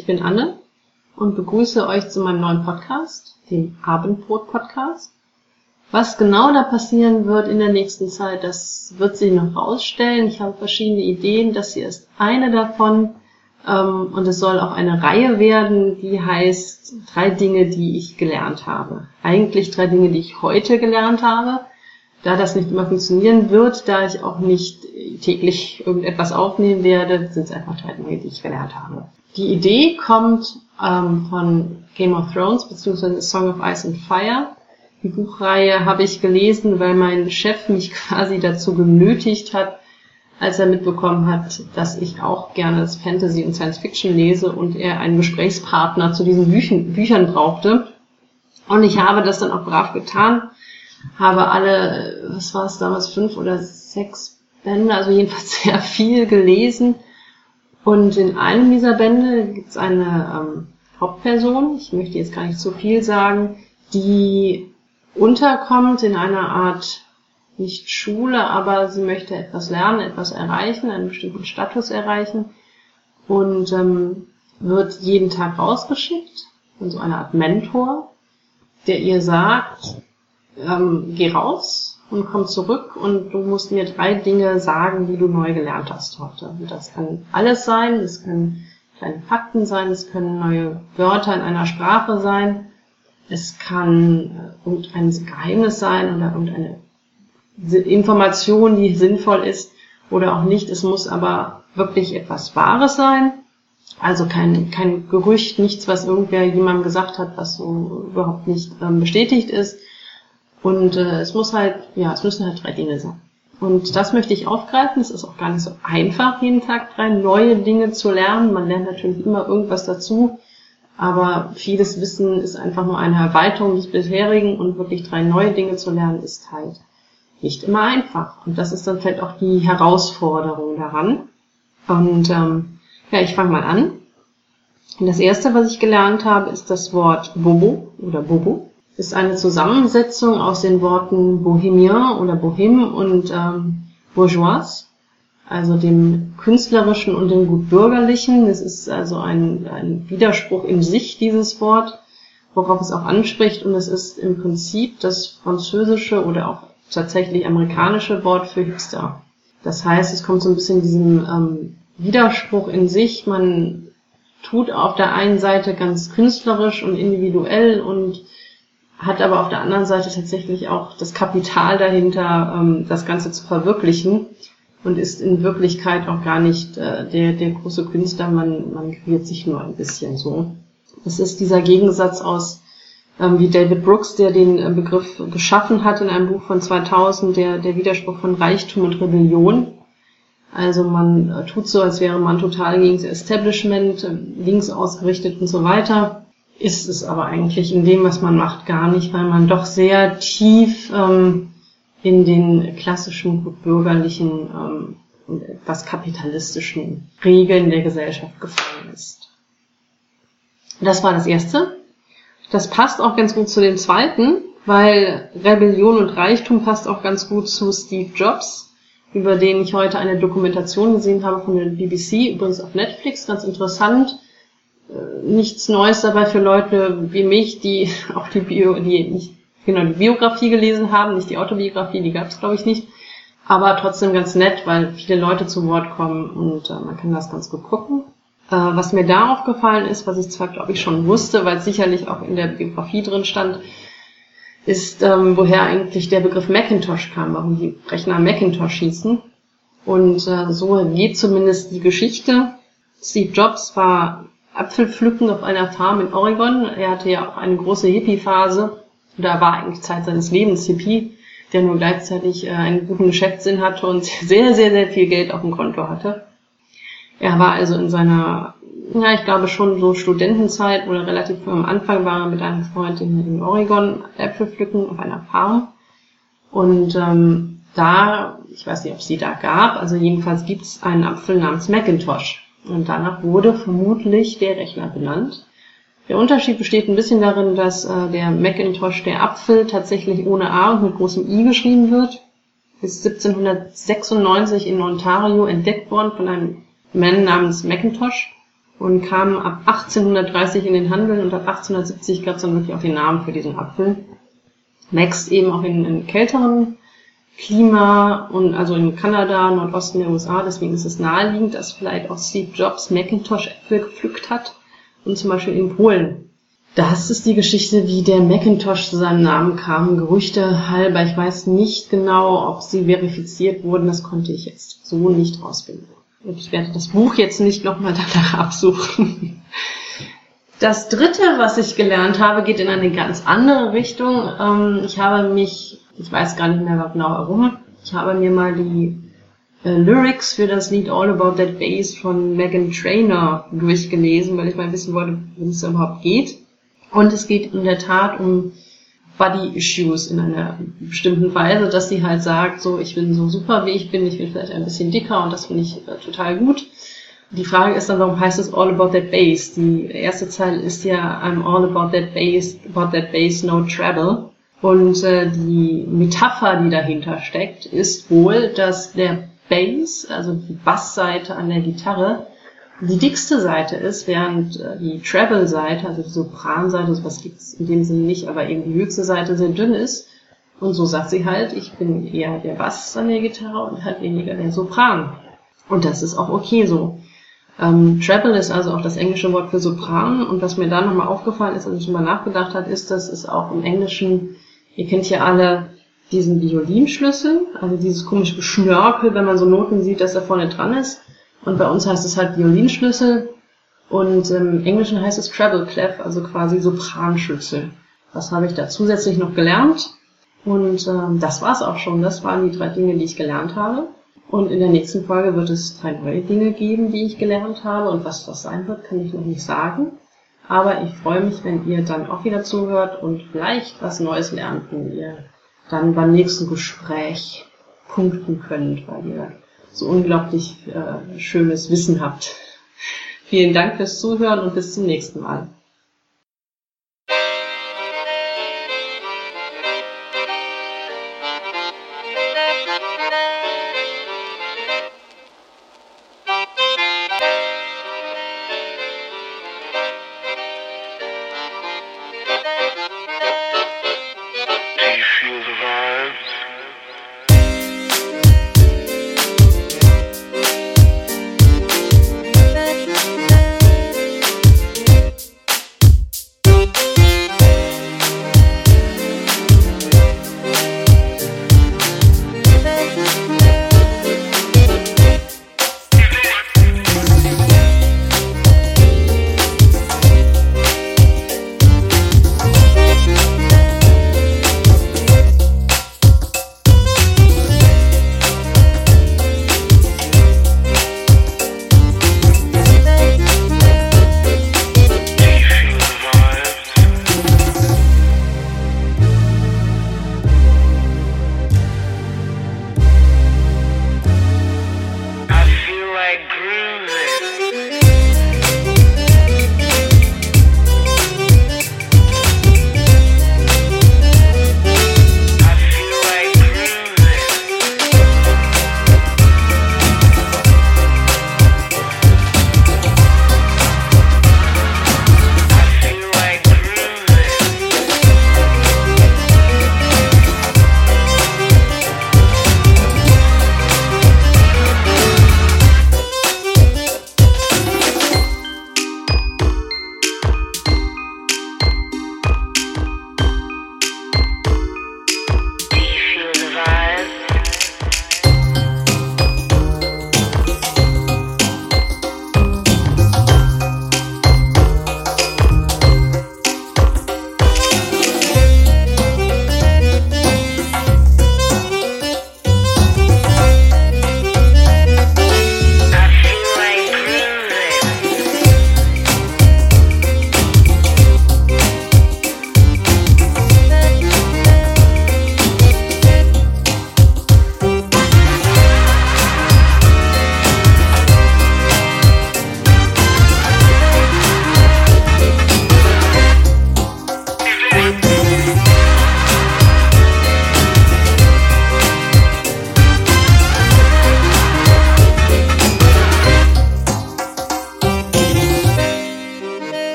Ich bin Anne und begrüße euch zu meinem neuen Podcast, dem Abendbrot-Podcast. Was genau da passieren wird in der nächsten Zeit, das wird sich noch rausstellen. Ich habe verschiedene Ideen, das hier ist eine davon. Ähm, und es soll auch eine Reihe werden, die heißt drei Dinge, die ich gelernt habe. Eigentlich drei Dinge, die ich heute gelernt habe. Da das nicht immer funktionieren wird, da ich auch nicht täglich irgendetwas aufnehmen werde, sind es einfach drei Dinge, die ich gelernt habe. Die Idee kommt ähm, von Game of Thrones bzw. Song of Ice and Fire. Die Buchreihe habe ich gelesen, weil mein Chef mich quasi dazu genötigt hat, als er mitbekommen hat, dass ich auch gerne das Fantasy und Science Fiction lese und er einen Gesprächspartner zu diesen Büchen, Büchern brauchte. Und ich habe das dann auch brav getan, habe alle, was war es damals, fünf oder sechs Bände, also jedenfalls sehr viel gelesen und in einem dieser Bände gibt es eine ähm, Hauptperson, ich möchte jetzt gar nicht zu viel sagen, die unterkommt in einer Art, nicht Schule, aber sie möchte etwas lernen, etwas erreichen, einen bestimmten Status erreichen. Und ähm, wird jeden Tag rausgeschickt, von so einer Art Mentor, der ihr sagt, ähm, geh raus, und komm zurück und du musst mir drei Dinge sagen, die du neu gelernt hast heute. Und das kann alles sein, es können kleine Fakten sein, es können neue Wörter in einer Sprache sein, es kann äh, irgendein Geheimnis sein oder irgendeine Information, die sinnvoll ist oder auch nicht. Es muss aber wirklich etwas Wahres sein. Also kein, kein Gerücht, nichts, was irgendwer jemandem gesagt hat, was so überhaupt nicht ähm, bestätigt ist und äh, es muss halt, ja, es müssen halt drei Dinge sein. Und das möchte ich aufgreifen. Es ist auch gar nicht so einfach, jeden Tag drei neue Dinge zu lernen. Man lernt natürlich immer irgendwas dazu. Aber vieles Wissen ist einfach nur eine Erweiterung des bisherigen und wirklich drei neue Dinge zu lernen ist halt nicht immer einfach. Und das ist dann vielleicht auch die Herausforderung daran. Und ähm, ja, ich fange mal an. Und das erste, was ich gelernt habe, ist das Wort Bobo oder Bobo ist eine Zusammensetzung aus den Worten Bohemien oder Bohème und ähm, Bourgeois, also dem künstlerischen und dem gutbürgerlichen. Es ist also ein, ein Widerspruch in sich, dieses Wort, worauf es auch anspricht. Und es ist im Prinzip das französische oder auch tatsächlich amerikanische Wort für Hipster. Das heißt, es kommt so ein bisschen diesem ähm, Widerspruch in sich. Man tut auf der einen Seite ganz künstlerisch und individuell und hat aber auf der anderen Seite tatsächlich auch das Kapital dahinter, ähm, das Ganze zu verwirklichen und ist in Wirklichkeit auch gar nicht äh, der, der große Künstler, man, man kreiert sich nur ein bisschen so. Es ist dieser Gegensatz aus, ähm, wie David Brooks, der den äh, Begriff geschaffen hat in einem Buch von 2000, der, der Widerspruch von Reichtum und Rebellion. Also man äh, tut so, als wäre man total gegen das Establishment, äh, links ausgerichtet und so weiter ist es aber eigentlich in dem, was man macht, gar nicht, weil man doch sehr tief ähm, in den klassischen bürgerlichen ähm, etwas kapitalistischen Regeln der Gesellschaft gefallen ist. Das war das Erste. Das passt auch ganz gut zu dem Zweiten, weil Rebellion und Reichtum passt auch ganz gut zu Steve Jobs, über den ich heute eine Dokumentation gesehen habe von der BBC, übrigens auf Netflix, ganz interessant nichts Neues dabei für Leute wie mich, die auch die Bio, die nicht genau die Biografie gelesen haben, nicht die Autobiografie, die gab es glaube ich nicht, aber trotzdem ganz nett, weil viele Leute zu Wort kommen und äh, man kann das ganz gut gucken. Äh, was mir da aufgefallen ist, was ich zwar glaube ich schon wusste, weil es sicherlich auch in der Biografie drin stand, ist, ähm, woher eigentlich der Begriff Macintosh kam, warum die Rechner Macintosh hießen. Und äh, so geht zumindest die Geschichte. Steve Jobs war Apfel pflücken auf einer Farm in Oregon. Er hatte ja auch eine große Hippie-Phase. Da war eigentlich Zeit seines Lebens Hippie, der nur gleichzeitig äh, einen guten Geschäftssinn hatte und sehr, sehr, sehr viel Geld auf dem Konto hatte. Er war also in seiner, ja, ich glaube schon so Studentenzeit oder relativ am Anfang war er mit einem Freund in, in Oregon Äpfel pflücken auf einer Farm. Und ähm, da, ich weiß nicht, ob es die da gab, also jedenfalls gibt es einen Apfel namens Macintosh. Und danach wurde vermutlich der Rechner benannt. Der Unterschied besteht ein bisschen darin, dass äh, der Macintosh, der Apfel, tatsächlich ohne A und mit großem I geschrieben wird. Ist 1796 in Ontario entdeckt worden von einem Mann namens Macintosh. und kam ab 1830 in den Handel und ab 1870 gab es dann wirklich auch den Namen für diesen Apfel. Wächst eben auch in, in kälteren Klima und also in Kanada, Nordosten der USA, deswegen ist es naheliegend, dass vielleicht auch Steve Jobs Macintosh-Äpfel gepflückt hat und zum Beispiel in Polen. Das ist die Geschichte, wie der Macintosh zu seinem Namen kam. Gerüchte halber. Ich weiß nicht genau, ob sie verifiziert wurden. Das konnte ich jetzt so nicht rausfinden. Und ich werde das Buch jetzt nicht nochmal danach absuchen. Das dritte, was ich gelernt habe, geht in eine ganz andere Richtung. Ähm, ich habe mich ich weiß gar nicht mehr genau warum. Ich habe mir mal die äh, Lyrics für das Lied All About That Bass von Megan Trainer durchgelesen, weil ich mal wissen wollte, worum es überhaupt geht. Und es geht in der Tat um Body Issues in einer bestimmten Weise, dass sie halt sagt, so, ich bin so super, wie ich bin, ich bin vielleicht ein bisschen dicker und das finde ich äh, total gut. Die Frage ist dann, warum heißt es All About That Bass? Die erste Zeile ist ja I'm all about that bass, about that bass, no trouble. Und äh, die Metapher, die dahinter steckt, ist wohl, dass der Bass, also die Bassseite an der Gitarre, die dickste Seite ist, während äh, die Treble-Seite, also die Sopranseite, sowas gibt's in dem Sinne nicht, aber eben die höchste Seite sehr dünn ist. Und so sagt sie halt, ich bin eher der Bass an der Gitarre und halt weniger der Sopran. Und das ist auch okay so. Ähm, Treble ist also auch das englische Wort für Sopran. Und was mir da nochmal aufgefallen ist, als ich mal nachgedacht habe, ist, dass es auch im Englischen Ihr kennt ja alle diesen Violinschlüssel, also dieses komische Geschnörkel, wenn man so Noten sieht, dass er vorne dran ist. Und bei uns heißt es halt Violinschlüssel und im Englischen heißt es Treble Clef, also quasi Sopranschlüssel. Das habe ich da zusätzlich noch gelernt. Und ähm, das war's auch schon. Das waren die drei Dinge, die ich gelernt habe. Und in der nächsten Folge wird es drei neue Dinge geben, die ich gelernt habe. Und was das sein wird, kann ich noch nicht sagen. Aber ich freue mich, wenn ihr dann auch wieder zuhört und vielleicht was Neues lernt, wenn ihr dann beim nächsten Gespräch punkten könnt, weil ihr so unglaublich äh, schönes Wissen habt. Vielen Dank fürs Zuhören und bis zum nächsten Mal.